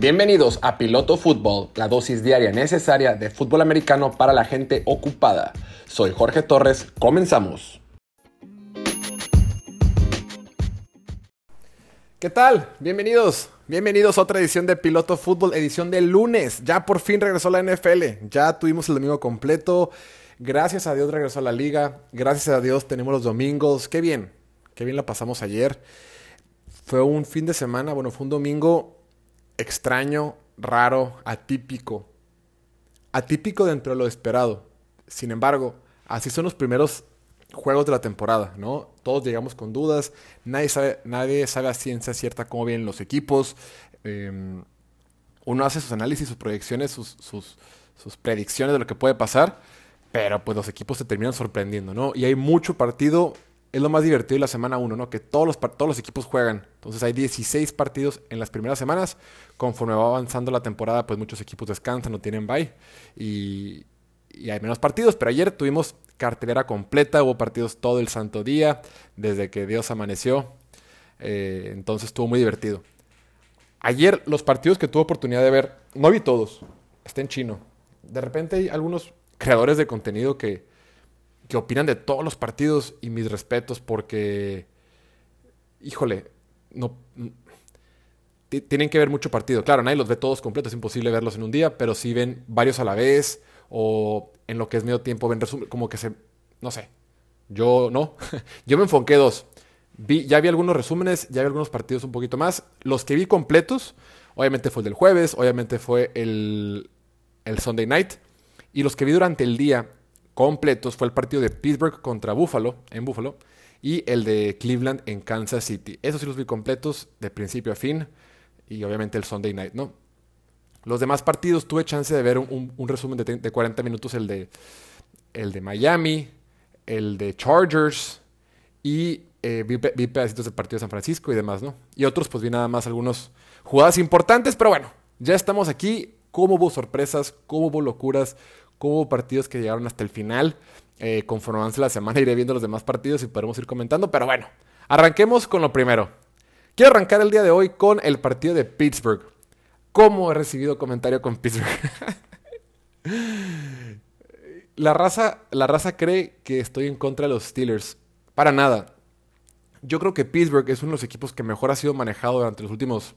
Bienvenidos a Piloto Fútbol, la dosis diaria necesaria de fútbol americano para la gente ocupada. Soy Jorge Torres, comenzamos. ¿Qué tal? Bienvenidos. Bienvenidos a otra edición de Piloto Fútbol, edición del lunes. Ya por fin regresó la NFL. Ya tuvimos el domingo completo. Gracias a Dios regresó a la liga. Gracias a Dios tenemos los domingos. Qué bien. Qué bien la pasamos ayer. Fue un fin de semana, bueno, fue un domingo extraño, raro, atípico. Atípico dentro de lo esperado. Sin embargo, así son los primeros juegos de la temporada, ¿no? Todos llegamos con dudas, nadie sabe, nadie sabe a ciencia cierta cómo vienen los equipos. Em, uno hace sus análisis, sus proyecciones, sus, sus, sus, predicciones de lo que puede pasar, pero pues los equipos se terminan sorprendiendo, ¿no? Y hay mucho partido es lo más divertido de la semana 1, ¿no? Que todos los, todos los equipos juegan. Entonces hay 16 partidos en las primeras semanas. Conforme va avanzando la temporada, pues muchos equipos descansan, no tienen bye. Y, y, hay menos partidos. Pero ayer tuvimos cartelera completa, hubo partidos todo el santo día, desde que Dios amaneció. Eh, entonces estuvo muy divertido. Ayer los partidos que tuve oportunidad de ver, no vi todos. Está en chino. De repente hay algunos creadores de contenido que que opinan de todos los partidos y mis respetos porque, híjole, no... Tienen que ver mucho partido. Claro, nadie los ve todos completos, es imposible verlos en un día, pero sí ven varios a la vez o en lo que es medio tiempo ven resumen, como que se... No sé. Yo no. Yo me enfoqué dos. Vi, ya vi algunos resúmenes, ya vi algunos partidos un poquito más. Los que vi completos, obviamente fue el del jueves, obviamente fue el, el Sunday night. Y los que vi durante el día completos fue el partido de Pittsburgh contra Buffalo, en Buffalo, y el de Cleveland en Kansas City. Esos sí los vi completos de principio a fin, y obviamente el Sunday Night, ¿no? Los demás partidos tuve chance de ver un, resumen de, 40 minutos, el de, el de Miami, el de Chargers, y eh, vi, vi, pedacitos del partido de San Francisco y demás, ¿no? Y otros, pues vi nada más algunos jugadas importantes, pero bueno, ya estamos aquí. ¿Cómo hubo sorpresas? ¿Cómo hubo locuras? Hubo partidos que llegaron hasta el final. Eh, conforme avance la semana iré viendo los demás partidos y podremos ir comentando. Pero bueno, arranquemos con lo primero. Quiero arrancar el día de hoy con el partido de Pittsburgh. ¿Cómo he recibido comentario con Pittsburgh? la, raza, la raza cree que estoy en contra de los Steelers. Para nada. Yo creo que Pittsburgh es uno de los equipos que mejor ha sido manejado durante los últimos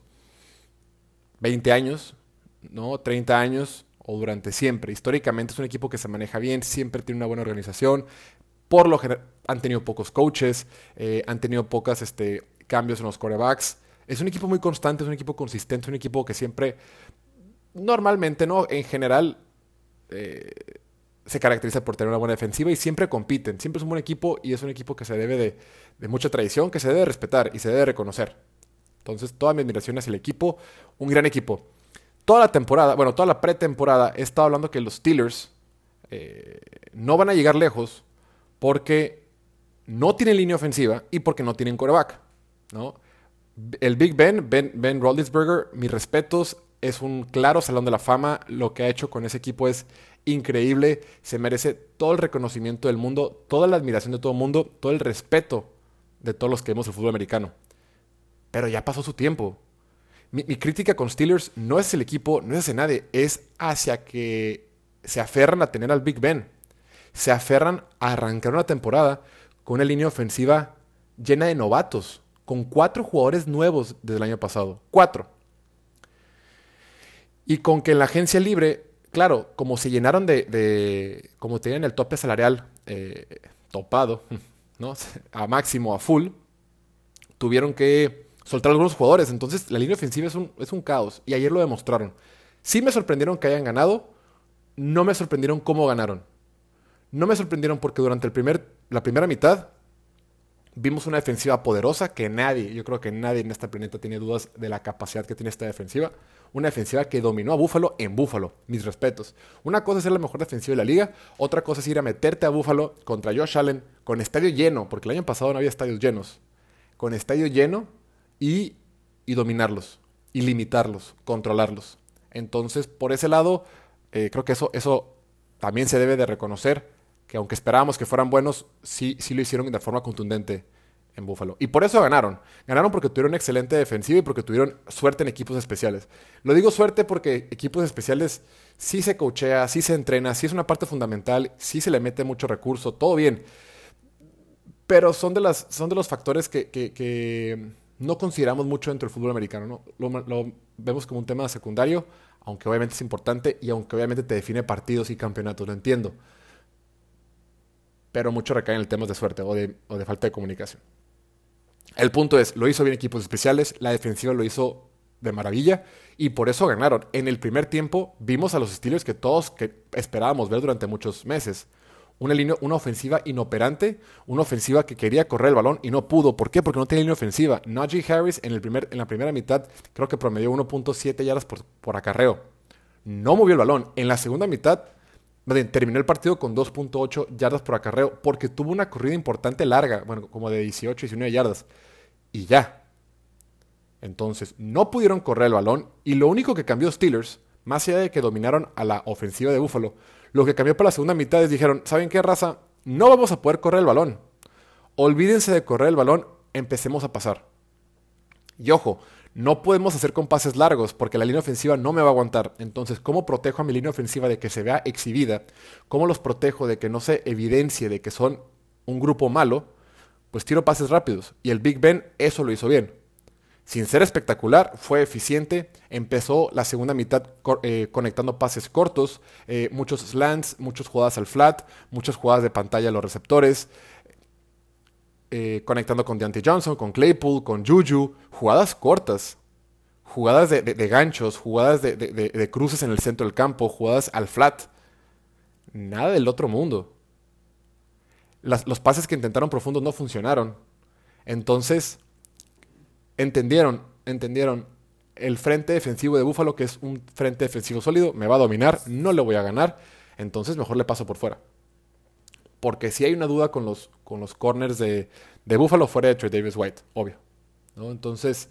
20 años, ¿no? 30 años o durante siempre. Históricamente es un equipo que se maneja bien, siempre tiene una buena organización. Por lo general han tenido pocos coaches, eh, han tenido pocos este, cambios en los corebacks. Es un equipo muy constante, es un equipo consistente, es un equipo que siempre, normalmente, ¿no? En general, eh, se caracteriza por tener una buena defensiva y siempre compiten. Siempre es un buen equipo y es un equipo que se debe de, de mucha tradición, que se debe respetar y se debe reconocer. Entonces, toda mi admiración hacia el equipo, un gran equipo toda la temporada, bueno, toda la pretemporada, he estado hablando que los Steelers eh, no van a llegar lejos porque no tienen línea ofensiva y porque no tienen coreback. ¿no? El Big Ben, Ben, ben Roethlisberger, mis respetos, es un claro salón de la fama. Lo que ha hecho con ese equipo es increíble. Se merece todo el reconocimiento del mundo, toda la admiración de todo el mundo, todo el respeto de todos los que vemos el fútbol americano. Pero ya pasó su tiempo. Mi, crítica con Steelers no es el equipo, no es hacia nadie, es hacia que se aferran a tener al Big Ben. Se aferran a arrancar una temporada con una línea ofensiva llena de novatos, con cuatro jugadores nuevos desde el año pasado. Cuatro. Y con que en la agencia libre, claro, como se llenaron de, como tenían el tope salarial eh, topado, ¿no? A máximo, a full, tuvieron que soltar algunos jugadores. Entonces, la línea ofensiva es un, es un caos. Y ayer lo demostraron. Sí me sorprendieron que hayan ganado. No me sorprendieron cómo ganaron. No me sorprendieron porque durante el primer, la primera mitad vimos una defensiva poderosa que nadie, yo creo que nadie en este planeta tiene dudas de la capacidad que tiene esta defensiva. Una defensiva que dominó a Búfalo en Búfalo. Mis respetos. Una cosa es ser la mejor defensiva de la liga, otra cosa es ir a meterte a Búfalo contra Josh Allen con estadio lleno, porque el año pasado no había estadios llenos. Con estadio lleno y, dominarlos, y limitarlos, controlarlos. Entonces, por ese lado, eh, creo que eso, eso también se debe de reconocer, que aunque esperábamos que fueran buenos, sí, sí lo hicieron de forma contundente en Buffalo. Y por eso ganaron. Ganaron porque tuvieron excelente defensiva y porque tuvieron suerte en equipos especiales. Lo digo suerte porque equipos especiales sí se coachea, sí se entrena, sí es una parte fundamental, sí se le mete mucho recurso, todo bien. Pero son de, las, son de los factores que, no consideramos mucho dentro del fútbol americano. ¿no? Lo, vemos como un tema secundario, aunque obviamente es importante y aunque obviamente te define partidos y campeonatos, lo entiendo. Pero mucho recae en el tema de suerte o de, falta de comunicación. El punto es, lo hizo bien equipos especiales, la defensiva lo hizo de maravilla y por eso ganaron. En el primer tiempo vimos a los Steelers que todos esperábamos ver durante muchos meses. Una, ofensiva inoperante, una ofensiva que quería correr el balón y no pudo. ¿Por qué? Porque no tenía línea ofensiva. Najee Harris en, el primer, en la primera mitad creo que promedió 1.7 yardas por, por acarreo. No movió el balón. En la segunda mitad terminó el partido con 2.8 yardas por acarreo porque tuvo una corrida importante larga, bueno, como de 18, 19 yardas. Y ya. Entonces, no pudieron correr el balón y lo único que cambió Steelers, más allá de que dominaron a la ofensiva de Buffalo, lo que cambió para la segunda mitad es dijeron, ¿saben qué raza? No vamos a poder correr el balón. Olvídense de correr el balón, empecemos a pasar. Y ojo, no podemos hacer con pases largos porque la línea ofensiva no me va a aguantar. Entonces, ¿cómo protejo a mi línea ofensiva de que se vea exhibida? ¿Cómo los protejo de que no se evidencie de que son un grupo malo? Pues tiro pases rápidos. Y el Big Ben eso lo hizo bien. Sin ser espectacular, fue eficiente. Empezó la segunda mitad eh, conectando pases cortos, eh, muchos slants, muchas jugadas al flat, muchas jugadas de pantalla a los receptores. Eh, conectando con Deontay Johnson, con Claypool, con Juju, jugadas cortas, jugadas de, ganchos, jugadas de, cruces en el centro del campo, jugadas al flat. Nada del otro mundo. los pases que intentaron profundos no funcionaron. Entonces, entendieron, entendieron el frente defensivo de Búfalo, que es un frente defensivo sólido, me va a dominar, no le voy a ganar, entonces mejor le paso por fuera porque si hay una duda con los, con los corners de, de Buffalo fuera de Trey Davis White, obvio. Entonces,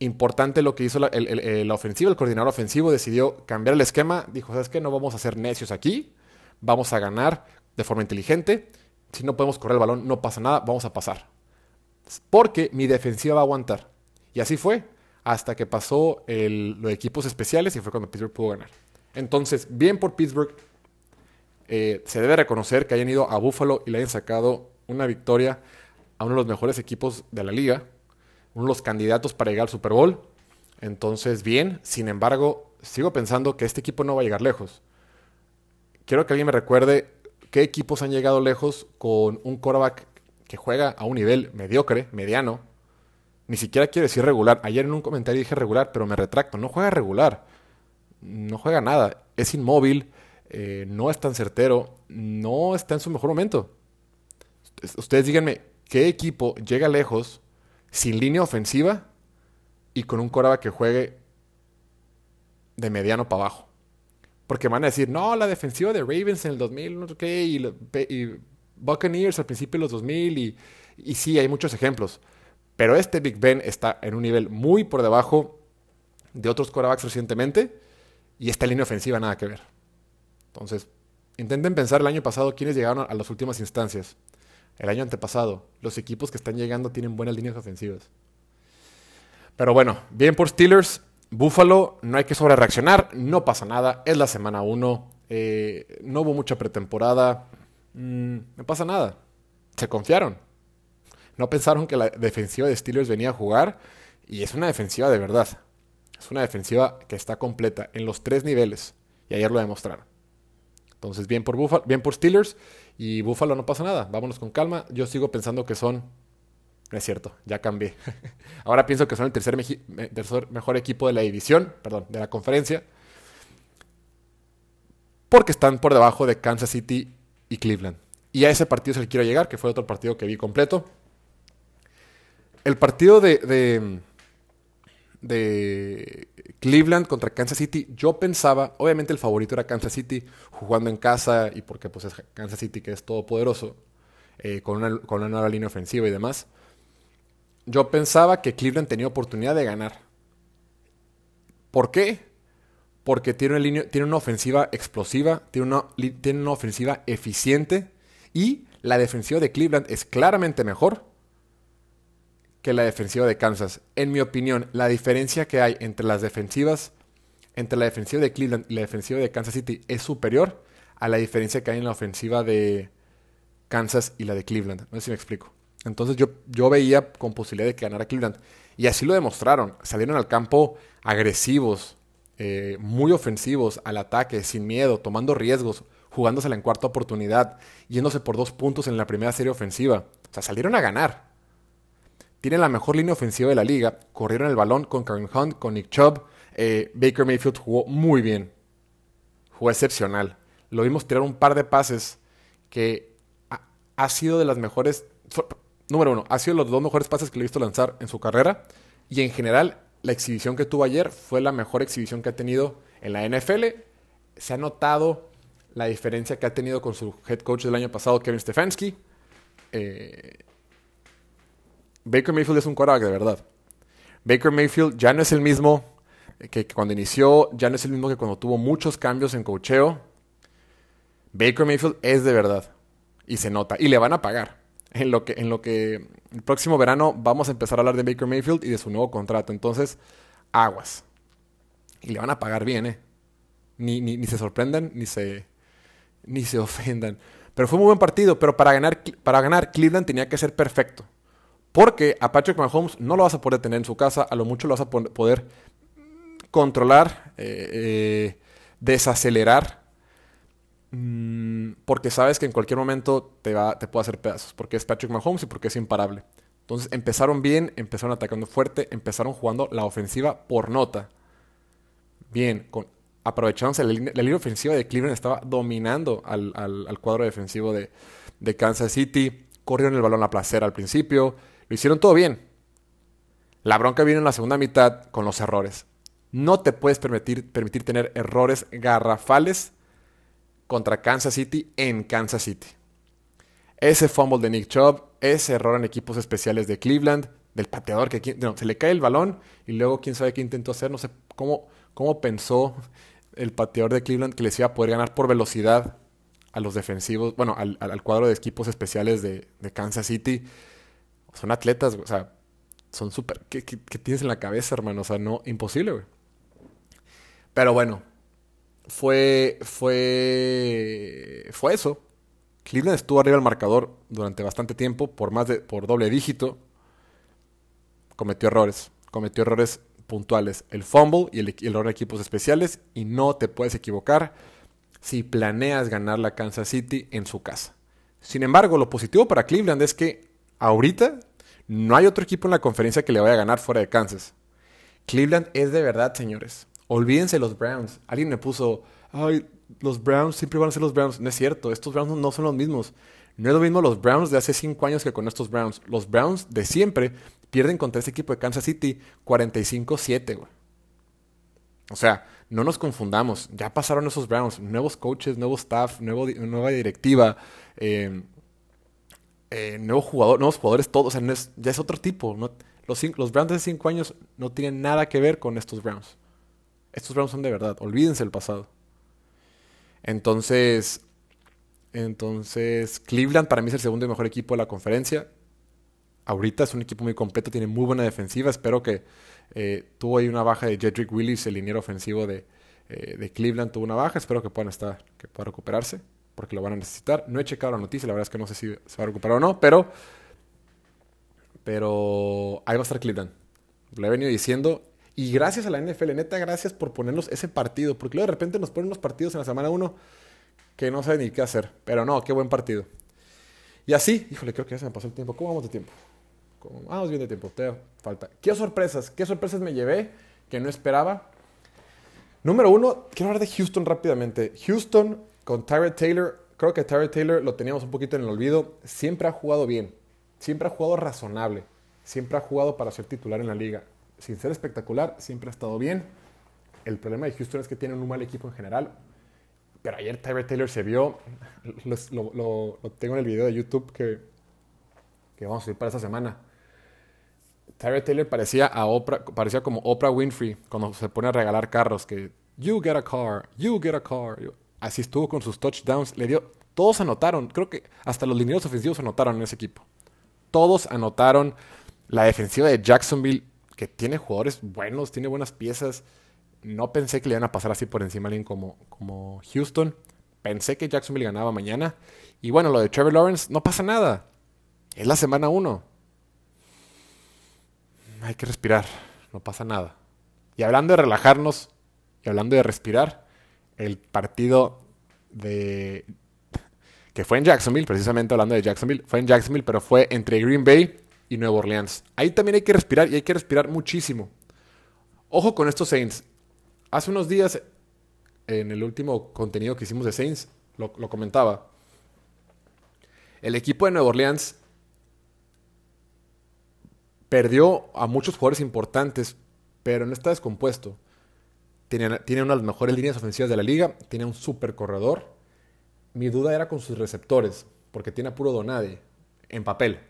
importante lo que hizo la, el, ofensivo, el coordinador ofensivo decidió cambiar el esquema, dijo, ¿sabes qué? No vamos a ser necios aquí, vamos a ganar de forma inteligente, si no podemos correr el balón no pasa nada, vamos a pasar. Porque mi defensiva va a aguantar. Y así fue, hasta que pasó los equipos especiales y fue cuando Pittsburgh pudo ganar. Entonces, bien por Pittsburgh, eh, se debe reconocer que hayan ido a Buffalo y le hayan sacado una victoria a uno de los mejores equipos de la liga, uno de los candidatos para llegar al Super Bowl. Entonces, bien, sin embargo, sigo pensando que este equipo no va a llegar lejos. Quiero que alguien me recuerde qué equipos han llegado lejos con un quarterback que juega a un nivel mediocre, mediano. Ni siquiera quiero decir regular. Ayer en un comentario dije regular, pero me retracto. No juega regular. No juega nada. Es inmóvil eh, no es tan certero, no está en su mejor momento. Ustedes díganme, ¿qué equipo llega lejos sin línea ofensiva y con un coraba que juegue de mediano para abajo? Porque van a decir, no, la defensiva de Ravens en el 2000, no sé qué, y, Buccaneers al principio de los 2000, y, sí, hay muchos ejemplos. Pero este Big Ben está en un nivel muy por debajo de otros quarterbacks recientemente, y esta línea ofensiva nada que ver. Entonces, intenten pensar el año pasado quiénes llegaron a las últimas instancias. El año antepasado, los equipos que están llegando tienen buenas líneas ofensivas. Pero bueno, bien por Steelers. Buffalo, no hay que sobre reaccionar, no pasa nada, es la semana 1, eh, no hubo mucha pretemporada, mm, no pasa nada, se confiaron. No pensaron que la defensiva de Steelers venía a jugar y es una defensiva de verdad. Es una defensiva que está completa en los tres niveles y ayer lo demostraron. Entonces, bien por, Buffalo, bien por Steelers y Buffalo no pasa nada. Vámonos con calma. Yo sigo pensando que son... Es cierto, ya cambié. Ahora pienso que son el tercer, mejor equipo de la división, perdón, de la conferencia. Porque están por debajo de Kansas City y Cleveland. Y a ese partido se le quiero llegar, que fue otro partido que vi completo. El partido de de Cleveland contra Kansas City, yo pensaba, obviamente el favorito era Kansas City, jugando en casa y porque pues es Kansas City que es todopoderoso, eh, con, una, con una nueva línea ofensiva y demás. Yo pensaba que Cleveland tenía oportunidad de ganar. ¿Por qué? Porque tiene una, tiene una ofensiva explosiva, tiene una, tiene una ofensiva eficiente Y la defensiva de Cleveland es claramente mejor que la defensiva de Kansas. En mi opinión, la diferencia que hay entre las defensivas, entre la defensiva de Cleveland y la defensiva de Kansas City es superior a la diferencia que hay en la ofensiva de Kansas y la de Cleveland. No sé si me explico. Entonces yo, yo veía con posibilidad de que ganara Cleveland. Y así lo demostraron. Salieron al campo agresivos, eh, muy ofensivos, al ataque, sin miedo, tomando riesgos, jugándosela en cuarta oportunidad, yéndose por dos puntos en la primera serie ofensiva. O sea, salieron a ganar. Tienen la mejor línea ofensiva de la liga. Corrieron el balón con Karen Hunt, con Nick Chubb. Eh, Baker Mayfield jugó muy bien. Jugó excepcional. Lo vimos tirar un par de pases que ha, sido de las mejores. Número uno, ha sido los dos mejores pases que le he visto lanzar en su carrera. Y en general, la exhibición que tuvo ayer fue la mejor exhibición que ha tenido en la NFL. Se ha notado la diferencia que ha tenido con su head coach del año pasado, Kevin Stefanski. Eh, Baker Mayfield es un quarterback de verdad. Baker Mayfield ya no es el mismo que cuando inició, ya no es el mismo que cuando tuvo muchos cambios en cocheo. Baker Mayfield es de verdad. Y se nota. Y le van a pagar. En lo que, en lo que el próximo verano vamos a empezar a hablar de Baker Mayfield y de su nuevo contrato. Entonces, aguas. Y le van a pagar bien, ¿eh? Ni, ni, ni se sorprendan, ni se, ni se ofendan. Pero fue un muy buen partido. Pero para ganar, para ganar, Cleveland tenía que ser perfecto. Porque a Patrick Mahomes no lo vas a poder tener en su casa. A lo mucho lo vas a poder controlar, eh, eh, desacelerar Mm, porque sabes que en cualquier momento te, va, te puede hacer pedazos, porque es Patrick Mahomes y porque es imparable. Entonces empezaron bien, empezaron atacando fuerte, empezaron jugando la ofensiva por nota. Bien, con, aprovechándose la, línea, ofensiva de Cleveland estaba dominando al, cuadro defensivo de, de, Kansas City. Corrieron el balón a placer al principio. Lo hicieron todo bien. La bronca viene en la segunda mitad con los errores. No te puedes permitir, permitir tener errores garrafales contra Kansas City en Kansas City. Ese fumble de Nick Chubb, ese error en equipos especiales de Cleveland, del pateador que se le cae el balón y luego quién sabe qué intentó hacer, no sé cómo, cómo pensó el pateador de Cleveland que les iba a poder ganar por velocidad a los defensivos, bueno, al, cuadro de equipos especiales de, Kansas City. Son atletas, o sea, son súper... ¿qué, ¿qué, tienes en la cabeza, hermano? O sea, no, imposible, güey. Pero bueno, fue, fue, fue eso. Cleveland estuvo arriba del marcador durante bastante tiempo, por más de, por doble dígito. Cometió errores, cometió errores puntuales. El fumble y el, error de equipos especiales. Y no te puedes equivocar si planeas ganar la Kansas City en su casa. Sin embargo, lo positivo para Cleveland es que ahorita no hay otro equipo en la conferencia que le vaya a ganar fuera de Kansas. Cleveland es de verdad, señores, Olvídense los Browns. Alguien me puso, ay, los Browns siempre van a ser los Browns. No es cierto, estos Browns no son los mismos. No es lo mismo los Browns de hace 5 años que con estos Browns. Los Browns de siempre pierden contra ese equipo de Kansas City 45-7, güey. O sea, no nos confundamos. Ya pasaron esos Browns. Nuevos coaches, nuevo staff, nueva directiva, eh, eh, nuevo jugador, nuevos jugadores, todos. O sea, ya es otro tipo. los, los Browns de hace 5 años no tienen nada que ver con estos Browns. Estos Browns son de verdad. Olvídense el pasado. Entonces, entonces, Cleveland para mí es el segundo y mejor equipo de la conferencia. Ahorita es un equipo muy completo, tiene muy buena defensiva. Espero que eh, tuvo ahí una baja de Jedrick Willis, el liniero ofensivo de, eh, de, Cleveland, tuvo una baja. Espero que puedan estar, que pueda recuperarse, porque lo van a necesitar. No he checado la noticia, la verdad es que no sé si se va a recuperar o no, pero, pero ahí va a estar Cleveland. Lo he venido diciendo y gracias a la NFL, neta, gracias por ponernos ese partido. Porque luego de repente nos ponen unos partidos en la semana 1 que no saben ni qué hacer. Pero no, qué buen partido. Y así, híjole, creo que ya se me pasó el tiempo. ¿Cómo vamos de tiempo? ¿Cómo? Vamos bien de tiempo, te falta. ¿Qué sorpresas? ¿Qué sorpresas me llevé que no esperaba? Número uno, quiero hablar de Houston rápidamente. Houston con Tyrod Taylor, creo que Tyrod Taylor lo teníamos un poquito en el olvido. Siempre ha jugado bien, siempre ha jugado razonable, siempre ha jugado para ser titular en la liga sin ser espectacular, siempre ha estado bien. El problema de Houston es que tienen un mal equipo en general. Pero ayer Tyler Taylor se vio, lo, tengo en el video de YouTube que, vamos a subir para esta semana. Tyler Taylor parecía, a Oprah, parecía como Oprah Winfrey cuando se pone a regalar carros, que you get a car, you get a car. Así estuvo con sus touchdowns, le dio Todos anotaron. Creo que hasta los lineros ofensivos anotaron en ese equipo. Todos anotaron. La defensiva de Jacksonville, que tiene jugadores buenos, tiene buenas piezas. No pensé que le iban a pasar así por encima a alguien como, como Houston. Pensé que Jacksonville ganaba mañana. Y bueno, lo de Trevor Lawrence, no pasa nada. Es la semana 1. Hay que respirar, no pasa nada. Y hablando de relajarnos y hablando de respirar, el partido de que fue en Jacksonville, precisamente hablando de Jacksonville, fue en Jacksonville, pero fue entre Green Bay y Nueva Orleans. Ahí también hay que respirar y hay que respirar muchísimo. Ojo con estos Saints. Hace unos días, en el último contenido que hicimos de Saints, lo, comentaba. El equipo de Nueva Orleans perdió a muchos jugadores importantes, pero no está descompuesto. Tiene, tiene una de las mejores líneas ofensivas de la liga, tiene un super corredor. Mi duda era con sus receptores, porque tiene a puro Donade en papel.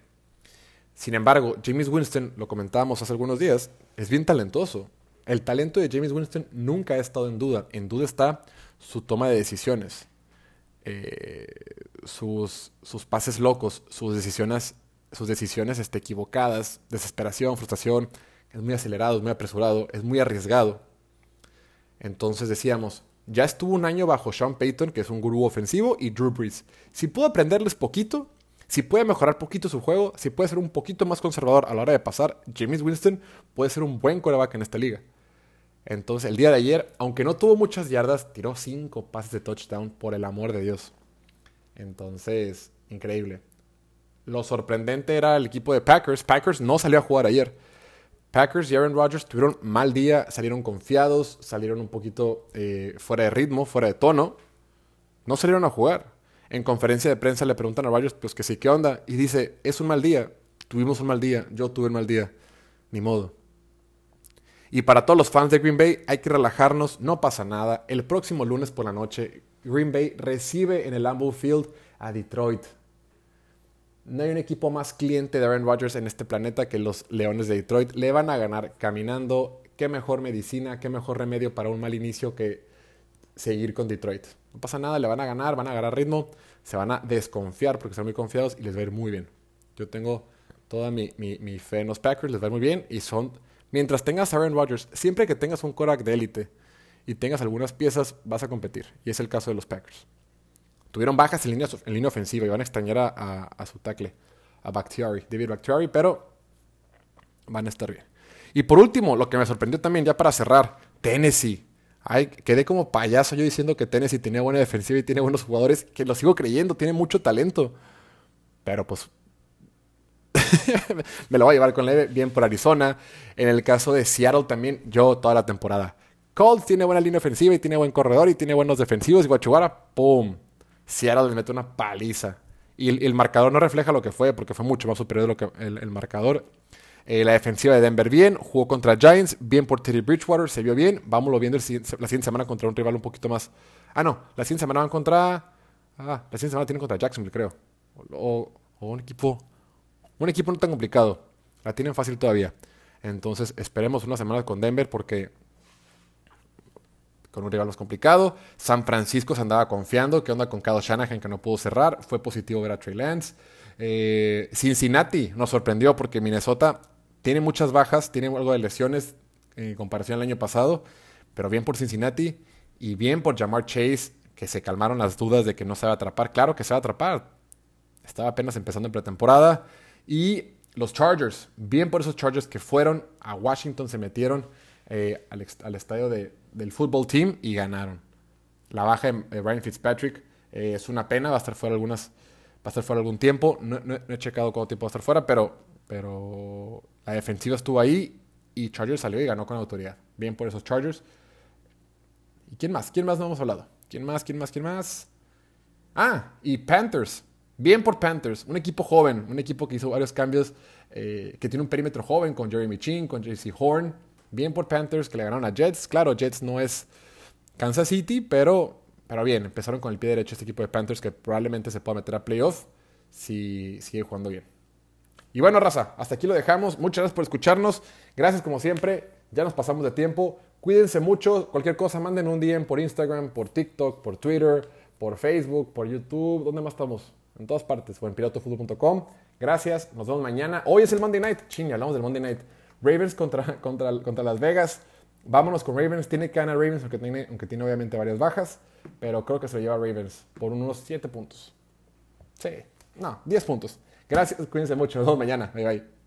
Sin embargo, James Winston, lo comentábamos hace algunos días, es bien talentoso. El talento de James Winston nunca ha estado en duda. En duda está su toma de decisiones, eh, sus, sus pases locos, sus decisiones sus decisiones este, equivocadas, desesperación, frustración, es muy acelerado, es muy apresurado, es muy arriesgado. Entonces decíamos, ya estuvo un año bajo Sean Payton, que es un gurú ofensivo, y Drew Brees. Si pudo aprenderles poquito, si puede mejorar poquito su juego, si puede ser un poquito más conservador a la hora de pasar, James Winston puede ser un buen coreback en esta liga. Entonces, el día de ayer, aunque no tuvo muchas yardas, tiró cinco pases de touchdown, por el amor de Dios. Entonces, increíble. Lo sorprendente era el equipo de Packers. Packers no salió a jugar ayer. Packers y Aaron Rodgers tuvieron mal día, salieron confiados, salieron un poquito eh, fuera de ritmo, fuera de tono. No salieron a jugar. En conferencia de prensa le preguntan a Rodgers, pues que sí, ¿qué onda? Y dice, es un mal día. Tuvimos un mal día, yo tuve un mal día. Ni modo. Y para todos los fans de Green Bay, hay que relajarnos, no pasa nada. El próximo lunes por la noche, Green Bay recibe en el Lambeau Field a Detroit. No hay un equipo más cliente de Aaron Rodgers en este planeta que los Leones de Detroit. Le van a ganar caminando. Qué mejor medicina, qué mejor remedio para un mal inicio que seguir con Detroit. No pasa nada, le van a ganar, van a agarrar ritmo, se van a desconfiar porque son muy confiados y les va a ir muy bien. Yo tengo toda mi, fe en los Packers, les va a ir muy bien y son... Mientras tengas a Aaron Rodgers, siempre que tengas un Korak de élite y tengas algunas piezas, vas a competir. Y es el caso de los Packers. Tuvieron bajas en línea, en línea ofensiva y van a extrañar a, su tackle, a Bakhtiari, David Bakhtiari, pero van a estar bien. Y por último, lo que me sorprendió también, ya para cerrar, Tennessee. Ay, quedé como payaso yo diciendo que Tennessee tenía buena defensiva y tiene buenos jugadores, que lo sigo creyendo, tiene mucho talento. Pero pues me lo voy a llevar con leve, bien por Arizona. En el caso de Seattle también, yo toda la temporada. Colts tiene buena línea ofensiva y tiene buen corredor y tiene buenos defensivos. Y Guachugara, ¡pum! Seattle le mete una paliza. Y el, marcador no refleja lo que fue, porque fue mucho más superior de lo que el, marcador. Eh, la defensiva de Denver bien, jugó contra Giants, bien por Teddy Bridgewater, se vio bien. Vámonos viendo la siguiente semana contra un rival un poquito más. Ah, no, la siguiente semana van contra. Ah, la siguiente semana tienen contra Jacksonville, creo. O, un equipo. Un equipo no tan complicado. La tienen fácil todavía. Entonces esperemos una semana con Denver porque con un rival más complicado. San Francisco se andaba confiando. ¿Qué onda con Kyle Shanahan que no pudo cerrar? Fue positivo ver a Trey Lance. Eh, Cincinnati nos sorprendió porque Minnesota tiene muchas bajas, tiene algo de lesiones en comparación al año pasado, pero bien por Cincinnati y bien por Jamar Chase, que se calmaron las dudas de que no se va a atrapar. Claro que se va a atrapar. Estaba apenas empezando en pretemporada. Y los Chargers, bien por esos Chargers que fueron a Washington, se metieron eh, al, estadio del fútbol team y ganaron. La baja de Brian Fitzpatrick eh, es una pena, va a estar fuera algunas, va a estar fuera algún tiempo. No, he checado cuánto tiempo va a estar fuera, pero, pero la defensiva estuvo ahí y Chargers salió y ganó con autoridad. Bien por esos Chargers. ¿Y quién más? ¿Quién más no hemos hablado? ¿Quién más? ¿Quién más? ¿Quién más? Ah, y Panthers. Bien por Panthers, un equipo joven, un equipo que hizo varios cambios, eh, que tiene un perímetro joven con Jeremy Chin, con JC Horn, Bien por Panthers que le ganaron a Jets. Claro, Jets no es Kansas City, pero, pero bien, empezaron con el pie derecho este equipo de Panthers que probablemente se pueda meter a playoff si sigue jugando bien. Y bueno, raza, hasta aquí lo dejamos. Muchas gracias por escucharnos. Gracias como siempre. Ya nos pasamos de tiempo. Cuídense mucho. Cualquier cosa, manden un DM por Instagram, por TikTok, por Twitter, por Facebook, por YouTube, ¿dónde más estamos? En todas partes, o en. Gracias, nos vemos mañana. Hoy es el Monday Night, ching, hablamos del Monday Night. Ravens contra, contra, contra Las Vegas. Vámonos con Ravens. Tiene que ganar Ravens, aunque tiene, aunque tiene obviamente varias bajas. Pero creo que se lo lleva Ravens por unos 7 puntos. Sí, no, 10 puntos. Gracias, cuídense mucho. Nos vemos mañana. Bye bye.